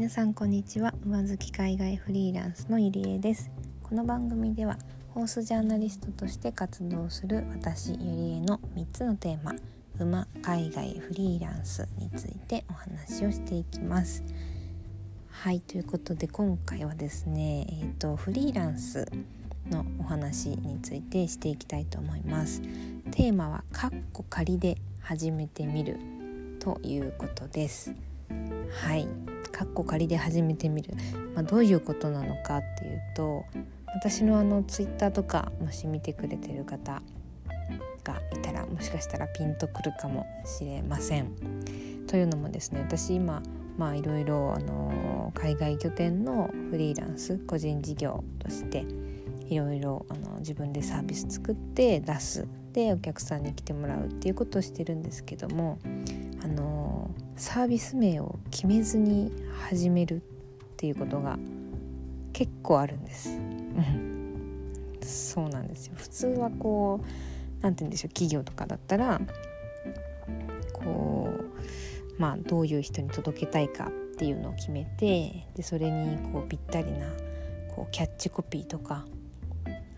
皆さんこんにちは。上月海外フリーランスのゆりえです。この番組ではホースジャーナリストとして活動する私ゆりえの3つのテーマ馬海外フリーランスについてお話をしていきます。はいということで今回はですねえっ、ー、とフリーランスのお話についてしていきたいと思います。テーマはカッコ仮で始めてみるということです。はい。カッコ仮で始めてみる、まあ、どういうことなのかっていうと私のあのツイッターとかもし見てくれてる方がいたらもしかしたらピンとくるかもしれません。というのもですね私今まあいろいろあの海外拠点のフリーランス個人事業としていろいろあの自分でサービス作って出すでお客さんに来てもらうっていうことをしてるんですけどもあのサービス名を決めずに始めるっていうことが結構あるんです。そうなんですよ普通はこう何て言うんでしょう企業とかだったらこうまあどういう人に届けたいかっていうのを決めてでそれにこうぴったりなこうキャッチコピーとか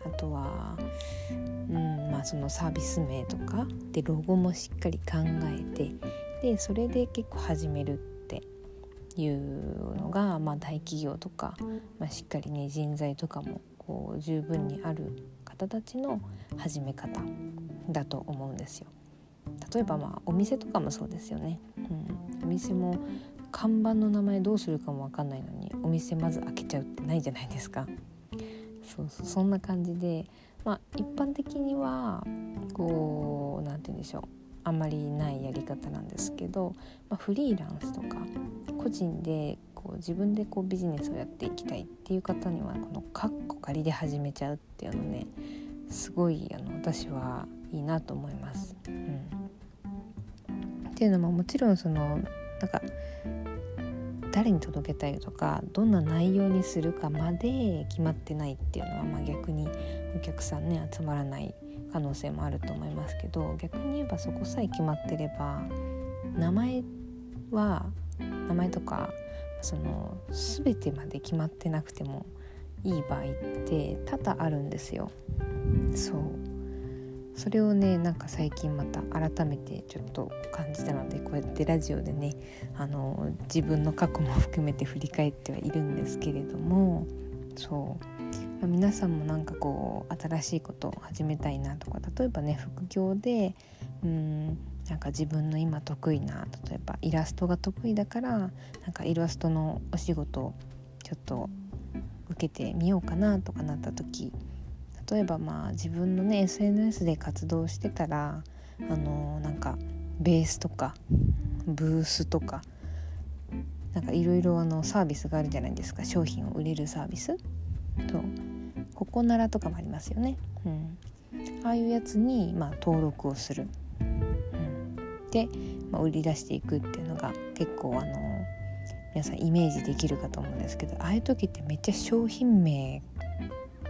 あとは、うんまあ、そのサービス名とかでロゴもしっかり考えてでそれで結構始めるっていうのが、まあ、大企業とか、まあ、しっかりね人材とかもこう十分にある方たちの始め方だと思うんですよ。例えばまあお店とかもそうですよね。うん、お店も看板の名前どうするかも分かんないのにお店まず開けちゃうってないじゃないですか。そうそうそんな感じで、まあ、一般的にはこう何て言うんでしょうあんまりないやり方なんですけど、まあ、フリーランスとか個人でこう自分でこうビジネスをやっていきたいっていう方にはこのカッコ仮で始めちゃうっていうのねすごいあの私はいいなと思います。うん、っていうのももちろんそのなんか誰に届けたいとかどんな内容にするかまで決まってないっていうのは、まあ、逆にお客さんね集まらない可能性もあると思いますけど逆に言えばそこさえ決まってれば名前は名前とかその全てまで決まってなくてもいい場合って多々あるんですよ。そうそれをねなんか最近また改めてちょっと感じたのでこうやってラジオでねあの自分の過去も含めて振り返ってはいるんですけれどもそうまあ、皆さんもなんかこう新しいことを始めたいなとか例えばね副業でうんなんか自分の今得意な例えばイラストが得意だからなんかイラストのお仕事をちょっと受けてみようかなとかなった時例えばまあ自分のね SNS で活動してたらあのなんかベースとかブースとかなんかいろいろサービスがあるじゃないですか。商品を売れるサービスとココナラとかもありますよね、うん、ああいうやつに、まあ、登録をする、うん、で、まあ、売り出していくっていうのが結構あの皆さんイメージできるかと思うんですけどああいう時ってめっちゃ商品名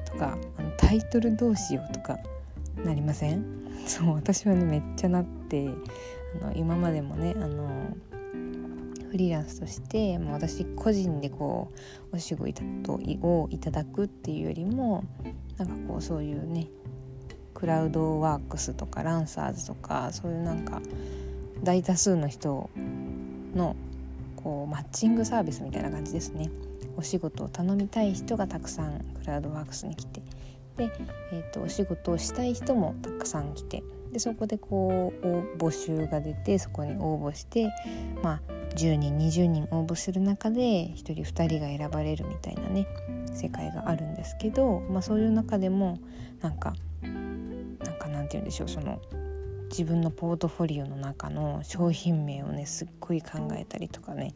とかあのタイトルどうしようとかなりません？そう私はねめっちゃなってあの今までもねあのフリーランスとしてもう私個人でこうお仕事をいただくっていうよりもなんかこうそういうねクラウドワークスとかランサーズとかそういうなんか大多数の人のこうマッチングサービスみたいな感じですね。お仕事を頼みたい人がたくさんクラウドワークスに来てで、えーと、お仕事をしたい人もたくさん来てでそこでこう募集が出てそこに応募してまあ10人20人応募する中で1人2人が選ばれるみたいなね世界があるんですけど、まあ、そういう中でもなんかなんかなんて言うんでしょうその自分のポートフォリオの中の商品名をねすっごい考えたりとかね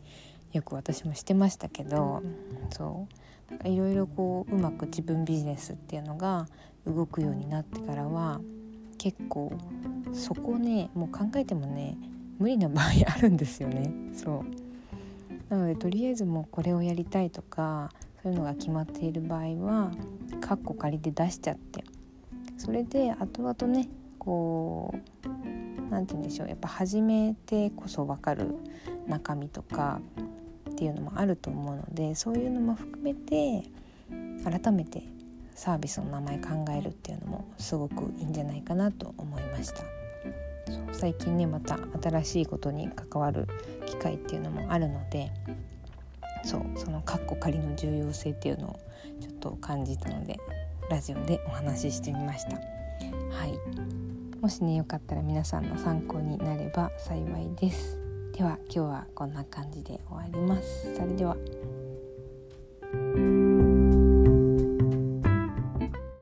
よく私もしてましたけどそう。いろいろこううまく自分ビジネスっていうのが動くようになってからは結構そこねもう考えてもね無理な場合あるんですよね。そう。なのでとりあえずもうこれをやりたいとかそういうのが決まっている場合はカッコ仮で出しちゃって。それで後々ねこう何て言うんでしょう。やっぱ始めてこそ分かる中身とかっていうのもあると思うのでそういうのも含めて改めてサービスの名前考えるっていうのもすごくいいんじゃないかなと思いました。最近ねまた新しいことに関わる機会っていうのもあるのでそうそのカッコ仮の重要性っていうのをちょっと感じたのでラジオでお話ししてみました。はい。もしねよかったら皆さんの参考になれば幸いです。では今日はこんな感じで終わります。それでは。